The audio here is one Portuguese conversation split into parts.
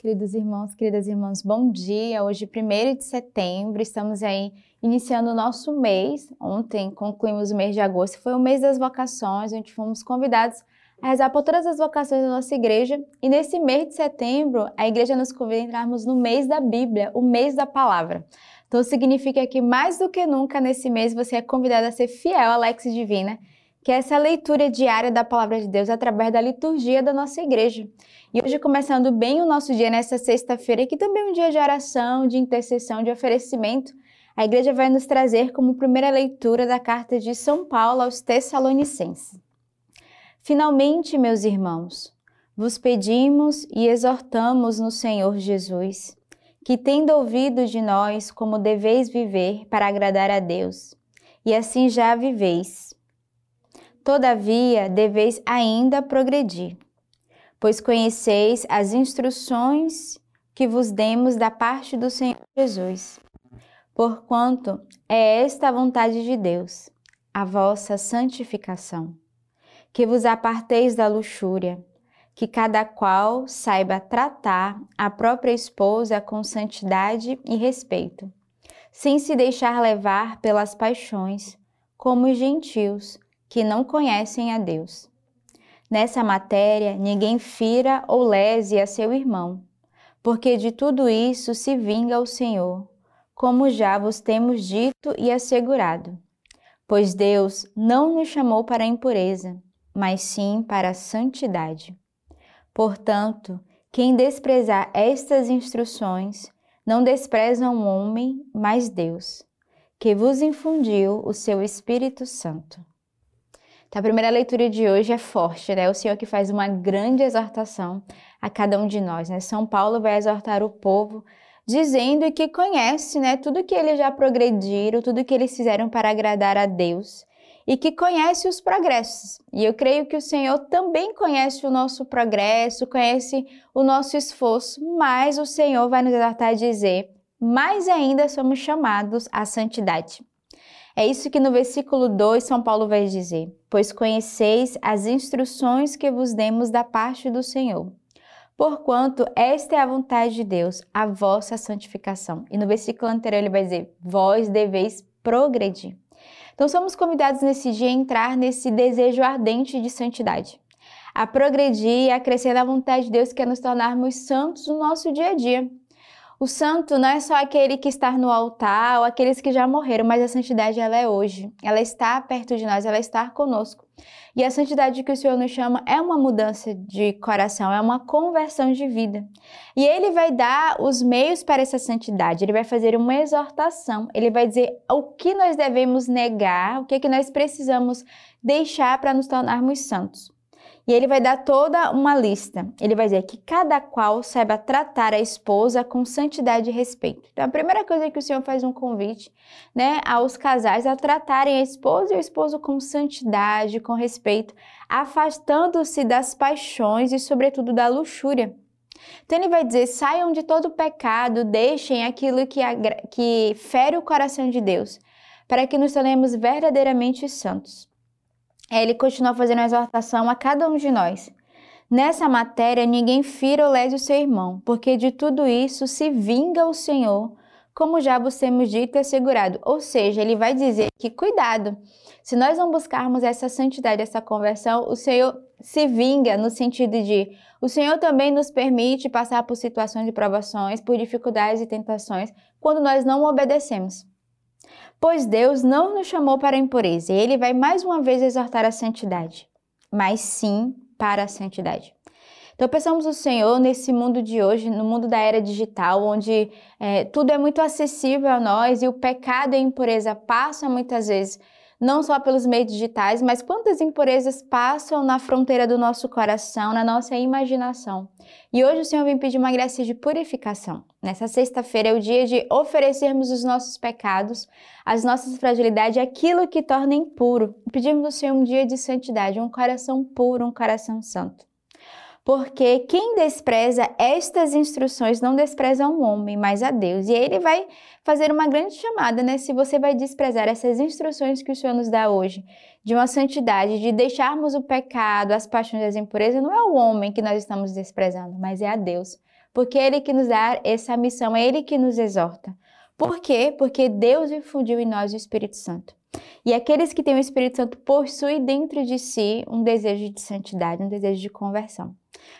Queridos irmãos, queridas irmãs, bom dia. Hoje, 1 de setembro, estamos aí iniciando o nosso mês. Ontem concluímos o mês de agosto, foi o mês das vocações, onde fomos convidados a rezar por todas as vocações da nossa igreja. E nesse mês de setembro, a igreja nos convida a entrarmos no mês da Bíblia, o mês da palavra. Então, significa que mais do que nunca nesse mês você é convidado a ser fiel à Lex Divina que é essa leitura diária da palavra de Deus através da liturgia da nossa igreja. E hoje, começando bem o nosso dia nessa sexta-feira, que também é um dia de oração, de intercessão, de oferecimento, a igreja vai nos trazer como primeira leitura da carta de São Paulo aos Tessalonicenses. Finalmente, meus irmãos, vos pedimos e exortamos no Senhor Jesus, que tendo ouvido de nós como deveis viver para agradar a Deus, e assim já viveis Todavia, deveis ainda progredir, pois conheceis as instruções que vos demos da parte do Senhor Jesus. Porquanto é esta a vontade de Deus, a vossa santificação, que vos aparteis da luxúria, que cada qual saiba tratar a própria esposa com santidade e respeito, sem se deixar levar pelas paixões, como os gentios, que não conhecem a Deus. Nessa matéria, ninguém fira ou lese a seu irmão, porque de tudo isso se vinga o Senhor, como já vos temos dito e assegurado. Pois Deus não nos chamou para a impureza, mas sim para a santidade. Portanto, quem desprezar estas instruções, não despreza um homem, mas Deus, que vos infundiu o seu Espírito Santo. Então, a primeira leitura de hoje é forte, né? O Senhor que faz uma grande exortação a cada um de nós, né? São Paulo vai exortar o povo dizendo que conhece, né, tudo que eles já progrediram, tudo que eles fizeram para agradar a Deus e que conhece os progressos. E eu creio que o Senhor também conhece o nosso progresso, conhece o nosso esforço, mas o Senhor vai nos exortar a dizer: mais ainda somos chamados à santidade. É isso que no versículo 2 São Paulo vai dizer: Pois conheceis as instruções que vos demos da parte do Senhor. Porquanto esta é a vontade de Deus, a vossa santificação. E no versículo anterior ele vai dizer: Vós deveis progredir. Então somos convidados nesse dia a entrar nesse desejo ardente de santidade, a progredir e a crescer na vontade de Deus, que é nos tornarmos santos no nosso dia a dia. O santo não é só aquele que está no altar ou aqueles que já morreram, mas a santidade ela é hoje. Ela está perto de nós, ela está conosco. E a santidade que o Senhor nos chama é uma mudança de coração, é uma conversão de vida. E ele vai dar os meios para essa santidade, ele vai fazer uma exortação, ele vai dizer o que nós devemos negar, o que, é que nós precisamos deixar para nos tornarmos santos. E ele vai dar toda uma lista. Ele vai dizer que cada qual saiba tratar a esposa com santidade e respeito. Então, a primeira coisa é que o Senhor faz um convite, né, aos casais a tratarem a esposa e o esposo com santidade, com respeito, afastando-se das paixões e, sobretudo, da luxúria. Então ele vai dizer: saiam de todo pecado, deixem aquilo que, que fere o coração de Deus, para que nos tornemos verdadeiramente santos. É, ele continua fazendo a exortação a cada um de nós. Nessa matéria, ninguém fira ou lese o seu irmão, porque de tudo isso se vinga o Senhor, como já vos temos dito e assegurado. Ou seja, ele vai dizer que cuidado, se nós não buscarmos essa santidade, essa conversão, o Senhor se vinga no sentido de o Senhor também nos permite passar por situações de provações, por dificuldades e tentações, quando nós não obedecemos. Pois Deus não nos chamou para a impureza, e ele vai mais uma vez exortar a santidade, mas sim para a santidade. Então, pensamos o Senhor nesse mundo de hoje, no mundo da era digital, onde é, tudo é muito acessível a nós e o pecado e a impureza passam muitas vezes não só pelos meios digitais, mas quantas impurezas passam na fronteira do nosso coração, na nossa imaginação. E hoje o Senhor vem pedir uma graça de purificação. Nessa sexta-feira é o dia de oferecermos os nossos pecados, as nossas fragilidades, aquilo que torna impuro. Pedimos ao Senhor um dia de santidade, um coração puro, um coração santo. Porque quem despreza estas instruções não despreza um homem, mas a Deus. E ele vai fazer uma grande chamada, né? Se você vai desprezar essas instruções que o Senhor nos dá hoje, de uma santidade, de deixarmos o pecado, as paixões as impurezas, não é o homem que nós estamos desprezando, mas é a Deus. Porque é Ele que nos dá essa missão, é Ele que nos exorta. Por quê? Porque Deus infundiu em nós o Espírito Santo. E aqueles que têm o Espírito Santo possuem dentro de si um desejo de santidade, um desejo de conversão.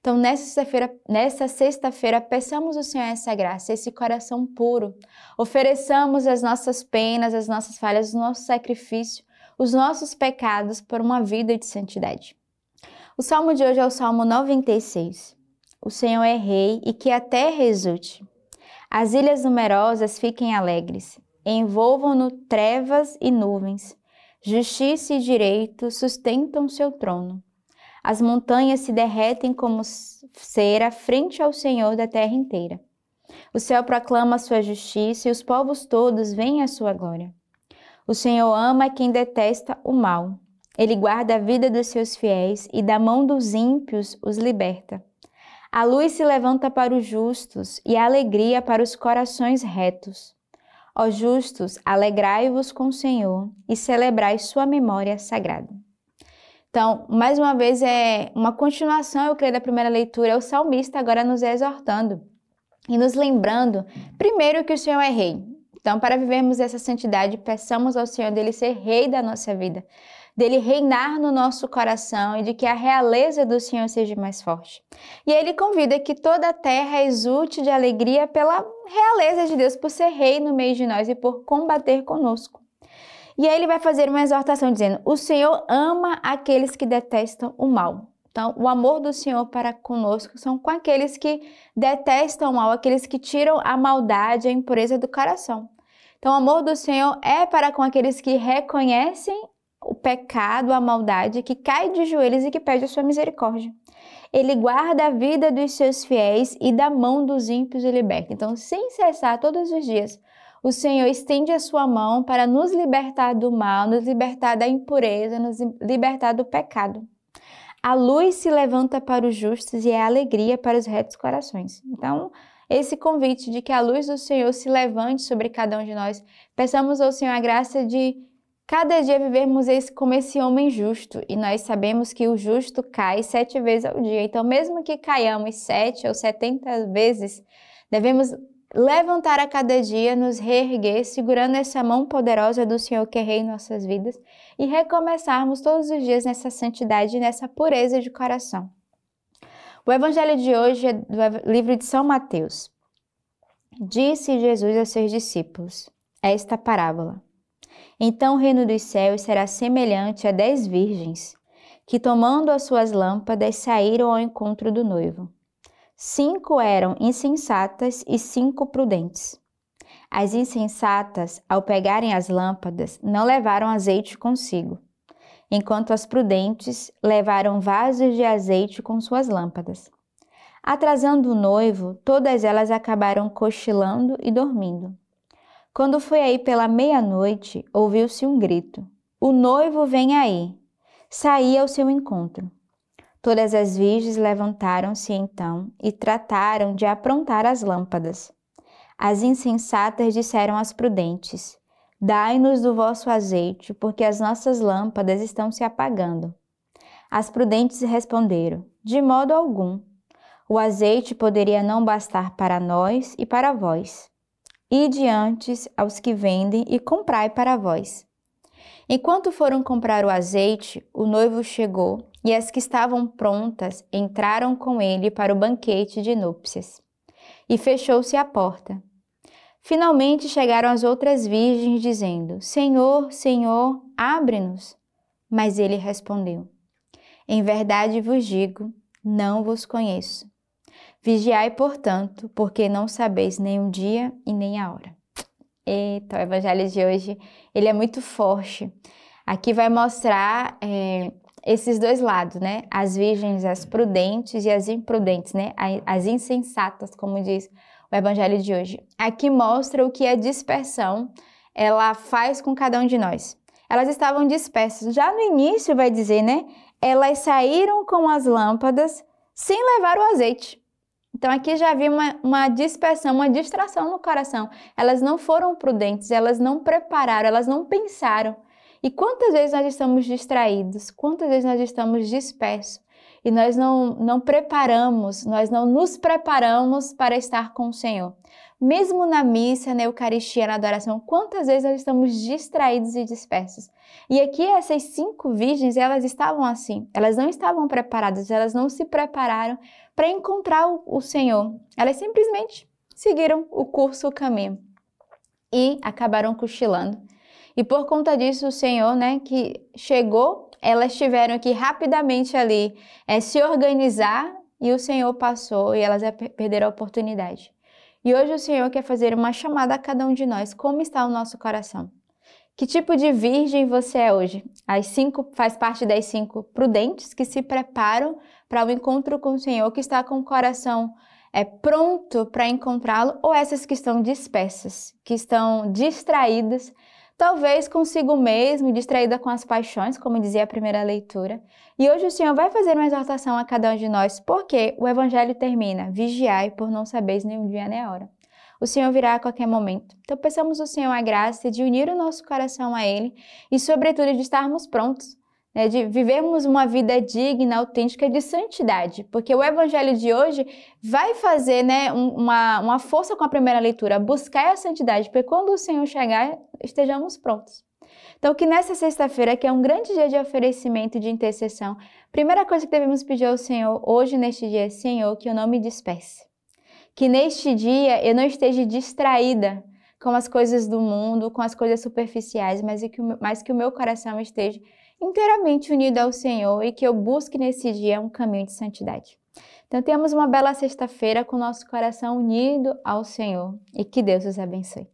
Então, nessa sexta-feira, nessa sexta-feira, peçamos ao Senhor essa graça, esse coração puro. Ofereçamos as nossas penas, as nossas falhas, o nosso sacrifício, os nossos pecados por uma vida de santidade. O salmo de hoje é o Salmo 96. O Senhor é rei e que a terra exulte. As ilhas numerosas fiquem alegres, envolvam-no trevas e nuvens. Justiça e direito sustentam seu trono. As montanhas se derretem como cera frente ao Senhor da terra inteira. O céu proclama a sua justiça e os povos todos veem a sua glória. O Senhor ama quem detesta o mal. Ele guarda a vida dos seus fiéis e da mão dos ímpios os liberta. A luz se levanta para os justos e a alegria para os corações retos. Ó justos, alegrai-vos com o Senhor e celebrai sua memória sagrada. Então, mais uma vez, é uma continuação, eu creio, da primeira leitura. É o salmista agora nos exortando e nos lembrando, primeiro, que o Senhor é rei. Então, para vivermos essa santidade, peçamos ao Senhor dele ser rei da nossa vida, dele reinar no nosso coração e de que a realeza do Senhor seja mais forte. E ele convida que toda a terra exulte de alegria pela realeza de Deus, por ser rei no meio de nós e por combater conosco. E aí ele vai fazer uma exortação dizendo: O Senhor ama aqueles que detestam o mal. Então, o amor do Senhor para conosco são com aqueles que detestam o mal, aqueles que tiram a maldade, a impureza do coração. Então, o amor do Senhor é para com aqueles que reconhecem o pecado, a maldade, que cai de joelhos e que pede a sua misericórdia. Ele guarda a vida dos seus fiéis e da mão dos ímpios e liberta. Então, sem cessar todos os dias, o Senhor estende a sua mão para nos libertar do mal, nos libertar da impureza, nos libertar do pecado. A luz se levanta para os justos e é alegria para os retos corações. Então, esse convite de que a luz do Senhor se levante sobre cada um de nós, peçamos ao Senhor a graça de cada dia vivermos esse, como esse homem justo. E nós sabemos que o justo cai sete vezes ao dia. Então, mesmo que caiamos sete ou setenta vezes, devemos levantar a cada dia, nos reerguer, segurando essa mão poderosa do Senhor que é rei em nossas vidas e recomeçarmos todos os dias nessa santidade e nessa pureza de coração. O evangelho de hoje é do livro de São Mateus. Disse Jesus aos seus discípulos esta parábola. Então o reino dos céus será semelhante a dez virgens que, tomando as suas lâmpadas, saíram ao encontro do noivo. Cinco eram insensatas e cinco prudentes. As insensatas, ao pegarem as lâmpadas, não levaram azeite consigo, enquanto as prudentes levaram vasos de azeite com suas lâmpadas. Atrasando o noivo, todas elas acabaram cochilando e dormindo. Quando foi aí pela meia-noite, ouviu-se um grito: O noivo vem aí! Saí ao seu encontro. Todas as virgens levantaram-se então e trataram de aprontar as lâmpadas. As insensatas disseram às prudentes: Dai-nos do vosso azeite, porque as nossas lâmpadas estão se apagando. As prudentes responderam: De modo algum. O azeite poderia não bastar para nós e para vós. Ide antes aos que vendem e comprai para vós. Enquanto foram comprar o azeite, o noivo chegou e as que estavam prontas entraram com ele para o banquete de núpcias. E fechou-se a porta. Finalmente chegaram as outras virgens, dizendo: Senhor, Senhor, abre-nos. Mas ele respondeu: Em verdade vos digo, não vos conheço. Vigiai, portanto, porque não sabeis nem o dia e nem a hora. Eita, o evangelho de hoje, ele é muito forte. Aqui vai mostrar é, esses dois lados, né? As virgens, as prudentes e as imprudentes, né? As insensatas, como diz o evangelho de hoje. Aqui mostra o que a dispersão ela faz com cada um de nós. Elas estavam dispersas. Já no início vai dizer, né? Elas saíram com as lâmpadas sem levar o azeite. Então aqui já havia uma, uma dispersão, uma distração no coração. Elas não foram prudentes, elas não prepararam, elas não pensaram. E quantas vezes nós estamos distraídos, quantas vezes nós estamos dispersos e nós não, não preparamos, nós não nos preparamos para estar com o Senhor. Mesmo na missa, na Eucaristia, na adoração, quantas vezes nós estamos distraídos e dispersos? E aqui essas cinco virgens, elas estavam assim, elas não estavam preparadas, elas não se prepararam para encontrar o, Senhor. Elas simplesmente seguiram o curso, o caminho e acabaram cochilando. E por conta disso, o Senhor, né, que chegou, elas tiveram que rapidamente ali é, se organizar e o Senhor passou e elas perderam a oportunidade. E hoje o Senhor quer fazer uma chamada a cada um de nós. Como está o nosso coração? Que tipo de virgem você é hoje? As cinco faz parte das cinco prudentes que se preparam para o encontro com o Senhor, que está com o coração é pronto para encontrá-lo, ou essas que estão dispersas, que estão distraídas, talvez consigo mesmo, distraída com as paixões, como dizia a primeira leitura. E hoje o Senhor vai fazer uma exortação a cada um de nós, porque o Evangelho termina: vigiai, por não sabeis nem o dia nem a hora. O Senhor virá a qualquer momento. Então, peçamos ao Senhor a graça de unir o nosso coração a Ele e, sobretudo, de estarmos prontos né, de vivermos uma vida digna, autêntica de santidade, porque o evangelho de hoje vai fazer né, uma, uma força com a primeira leitura, buscar a santidade, para quando o Senhor chegar, estejamos prontos. Então, que nessa sexta-feira, que é um grande dia de oferecimento e de intercessão, primeira coisa que devemos pedir ao Senhor hoje, neste dia, é, Senhor, que eu não me disperse. Que neste dia eu não esteja distraída com as coisas do mundo, com as coisas superficiais, mas que, mas que o meu coração esteja inteiramente unido ao Senhor e que eu busque nesse dia um caminho de santidade. Então, temos uma bela sexta-feira com nosso coração unido ao Senhor e que Deus os abençoe.